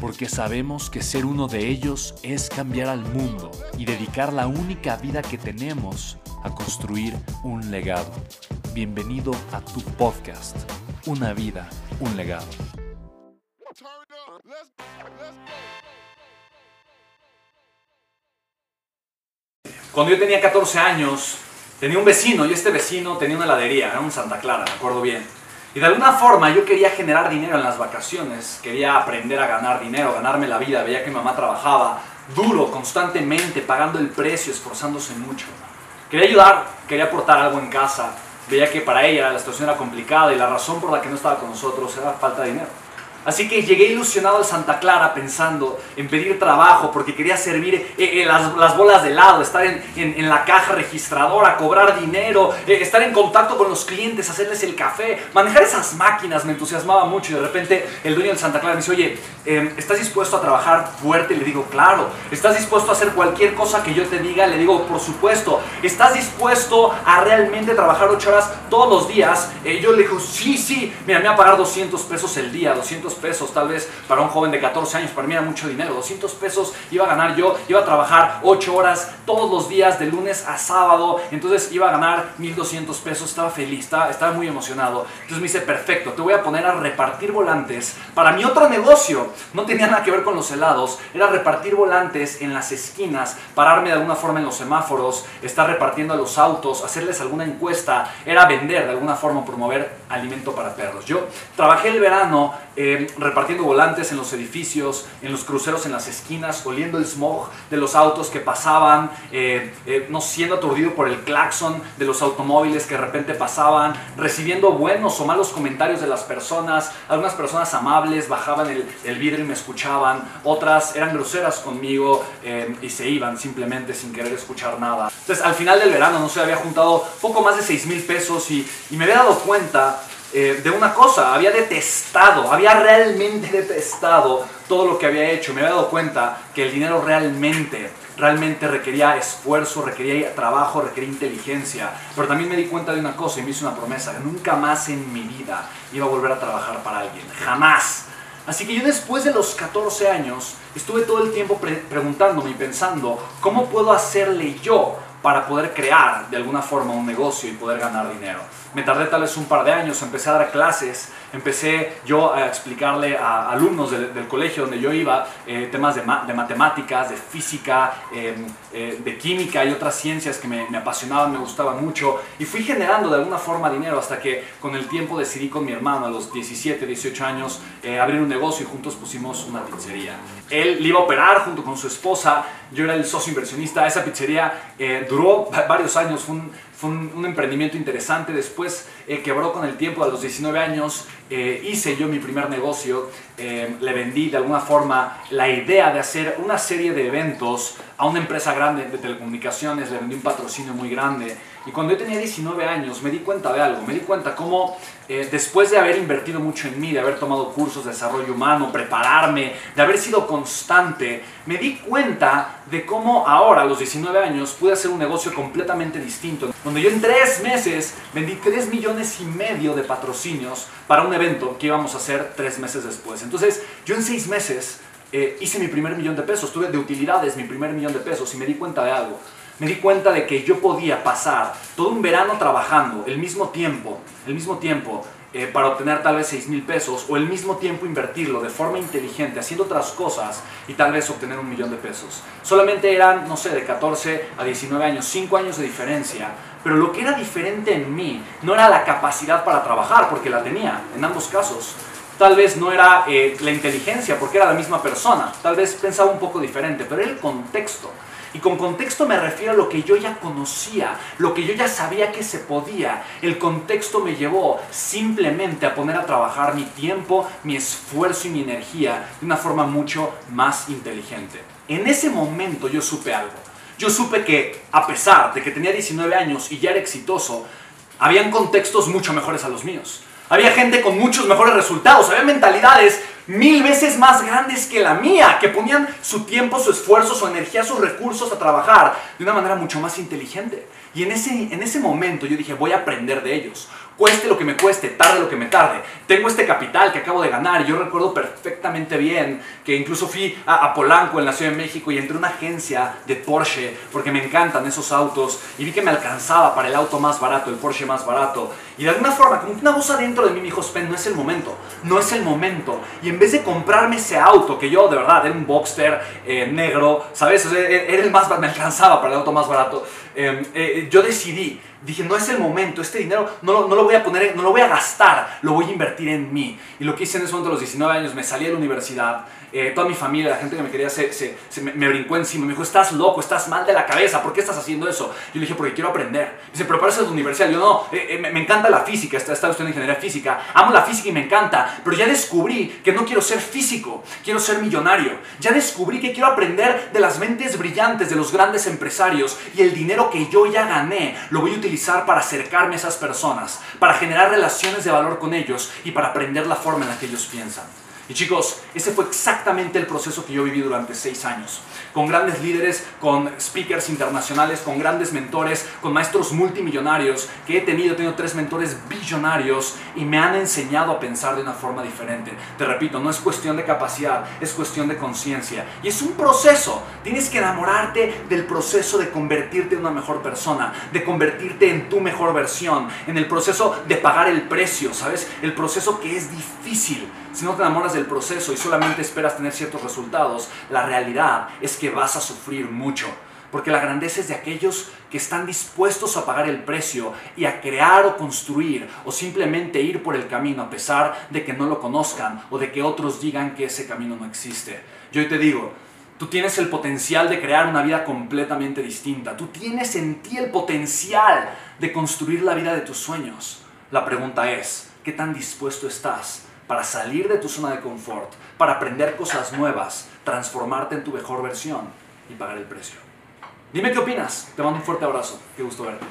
porque sabemos que ser uno de ellos es cambiar al mundo y dedicar la única vida que tenemos a construir un legado. Bienvenido a tu podcast, Una vida, un legado. Cuando yo tenía 14 años, tenía un vecino y este vecino tenía una heladería, era un Santa Clara, me acuerdo bien. Y de alguna forma yo quería generar dinero en las vacaciones, quería aprender a ganar dinero, ganarme la vida, veía que mamá trabajaba duro, constantemente, pagando el precio, esforzándose mucho. Quería ayudar, quería aportar algo en casa, veía que para ella la situación era complicada y la razón por la que no estaba con nosotros era falta de dinero. Así que llegué ilusionado a Santa Clara pensando en pedir trabajo porque quería servir eh, eh, las, bolas de helado, estar en, la caja registradora, cobrar dinero, eh, estar en contacto con los clientes, hacerles el café, manejar esas máquinas me entusiasmaba mucho y de repente el dueño de Santa Clara me dice, oye, em, ¿estás dispuesto a trabajar fuerte? Le digo, claro. ¿Estás dispuesto a hacer cualquier cosa que yo te diga? Le digo, por supuesto. ¿Estás dispuesto a realmente trabajar ocho horas todos los días? yo le digo, sí, sí. Mira, me va a pagar 200 pesos el día, 200 pesos tal vez para un joven de 14 años, para mí era mucho dinero, 200 pesos iba a ganar yo, iba a trabajar 8 horas todos los días de lunes a sábado, entonces iba a ganar 1200 pesos, estaba feliz, estaba, estaba muy emocionado. Entonces me dice, perfecto, te voy a poner a repartir volantes para mi otro negocio, no tenía nada que ver con los helados, era repartir volantes en las esquinas, pararme de alguna forma en los semáforos, estar repartiendo a los autos, hacerles alguna encuesta, era vender de alguna forma, promover alimento para perros. Yo trabajé el verano eh, repartiendo volantes en los edificios, en los cruceros en las esquinas, oliendo el smog de los autos que pasaban, eh, eh, no siendo aturdido por el claxon de los automóviles que de repente pasaban, recibiendo buenos o malos comentarios de las personas. Algunas personas amables bajaban el, vidrio y me escuchaban, otras eran groseras conmigo y se iban simplemente sin querer escuchar nada. Entonces al final del verano, no sé, había juntado poco más de 6 mil pesos y, y me había dado cuenta eh, de una cosa, había detestado, había realmente detestado todo lo que había hecho. Me había dado cuenta que el dinero realmente, realmente requería esfuerzo, requería trabajo, requería inteligencia. Pero también me di cuenta de una cosa y me hice una promesa, que nunca más en mi vida iba a volver a trabajar para alguien, jamás. Así que yo después de los 14 años estuve todo el tiempo preguntándome y pensando, ¿cómo puedo hacerle yo para poder crear de alguna forma un negocio y poder ganar dinero? me tardé tal vez un par de años, empecé a dar clases, empecé yo a explicarle a alumnos del, colegio donde yo iba eh, temas de, matemáticas, de física, em, eh, de química y otras ciencias que me, apasionaban, me gustaban mucho y fui generando de alguna forma dinero hasta que con el tiempo decidí con mi hermano a los 17, 18 años eh, abrir un negocio y juntos pusimos una pizzería. Él le iba a operar junto con su esposa, yo era el socio inversionista, esa pizzería varios años, fue un, fue un, emprendimiento interesante. Después eh, quebró con el tiempo, a los 19 años eh, hice yo mi primer negocio. Eh, le vendí de alguna forma la idea de hacer una serie de eventos a una empresa grande de telecomunicaciones. Le vendí un patrocinio muy grande. Y cuando yo tenía 19 años me di cuenta de algo. Me di cuenta cómo después de haber invertido mucho en mí, de haber tomado cursos de desarrollo humano, prepararme, de haber sido constante, me di cuenta de cómo ahora, a los 19 años, pude hacer un negocio completamente distinto donde yo en tres meses vendí 3 millones y medio de patrocinios para un evento que íbamos a hacer tres meses después. Entonces, yo en seis meses eh, hice mi primer millón de pesos, tuve de utilidades mi primer millón de pesos y me di cuenta de algo. Me di cuenta de que yo podía pasar todo un verano trabajando, el mismo tiempo, el mismo tiempo, eh, para obtener tal vez 6 mil pesos o el mismo tiempo invertirlo de forma inteligente, haciendo otras cosas y tal vez obtener un millón de pesos. Solamente eran, no sé, de 14 a 19 años, 5 años de diferencia, pero lo que era diferente en mí no era la capacidad para trabajar, porque la tenía en ambos casos. Tal vez no era eh, la inteligencia, porque era la misma persona. Tal vez pensaba un poco diferente, pero era el contexto. Y con contexto me refiero a lo que yo ya conocía, lo que yo ya sabía que se podía. El contexto me llevó simplemente a poner a trabajar mi tiempo, mi esfuerzo y mi energía de una forma mucho más inteligente. En ese momento yo supe algo. Yo supe que a pesar de que tenía 19 años y ya era exitoso, habían contextos mucho mejores a los míos. Había gente con muchos mejores resultados, había mentalidades mil veces más grandes que la mía, que ponían su tiempo, su esfuerzo, su energía, sus recursos a trabajar de una manera mucho más inteligente. Y en ese, en ese momento yo dije, voy a aprender de ellos cueste lo que me cueste, tarde lo que me tarde. Tengo este capital que acabo de ganar y yo recuerdo perfectamente bien que incluso fui a, Polanco en la Ciudad de México y entré a una agencia de Porsche porque me encantan esos autos y vi que me alcanzaba para el auto más barato, el Porsche más barato. Y de alguna forma, como una voz adentro de mí me dijo, Spen, no es el momento, no es el momento. Y en vez de comprarme ese auto, que yo de verdad era un Boxster eh, negro, ¿sabes? era el más, me alcanzaba para el auto más barato. Em, eh, yo decidí dije, no es el momento, este dinero no no lo, voy a poner, no lo voy a gastar, lo voy a invertir en mí. Y lo que hice en ese momento a los 19 años, me salí de la universidad, eh, toda mi familia, la gente que me quería, se, se, me, brincó encima, me dijo, estás loco, estás mal de la cabeza, ¿por qué estás haciendo eso? Yo le dije, porque quiero aprender. Dice, pero para eso es la universidad. Yo no, eh, eh, me, encanta la física, estaba estudiando ingeniería física, amo la física y me encanta, pero ya descubrí que no quiero ser físico, quiero ser millonario. Ya descubrí que quiero aprender de las mentes brillantes de los grandes empresarios y el dinero que yo ya gané lo voy a utilizar para acercarme a esas personas, para generar relaciones de valor con ellos y para aprender la forma en la que ellos piensan. Y chicos, ese fue exactamente el proceso que yo viví durante seis años. Con grandes líderes, con speakers internacionales, con grandes mentores, con maestros multimillonarios que he tenido. He tenido tres mentores billonarios y me han enseñado a pensar de una forma diferente. Te repito, no es cuestión de capacidad, es cuestión de conciencia. Y es un proceso. Tienes que enamorarte del proceso de convertirte en una mejor persona, de convertirte en tu mejor versión, en el proceso de pagar el precio, ¿sabes? El proceso que es difícil si no te enamoras del proceso y solamente esperas tener ciertos resultados, la realidad es que vas a sufrir mucho. Porque la grandeza es de aquellos que están dispuestos a pagar el precio y a crear o construir o simplemente ir por el camino a pesar de que no lo conozcan o de que otros digan que ese camino no existe. Yo hoy te digo, tú tienes el potencial de crear una vida completamente distinta. Tú tienes en ti el potencial de construir la vida de tus sueños. La pregunta es, ¿qué tan dispuesto estás para salir de tu zona de confort, para aprender cosas nuevas, transformarte en tu mejor versión y pagar el precio. Dime qué opinas. Te mando un fuerte abrazo. Qué gusto verte.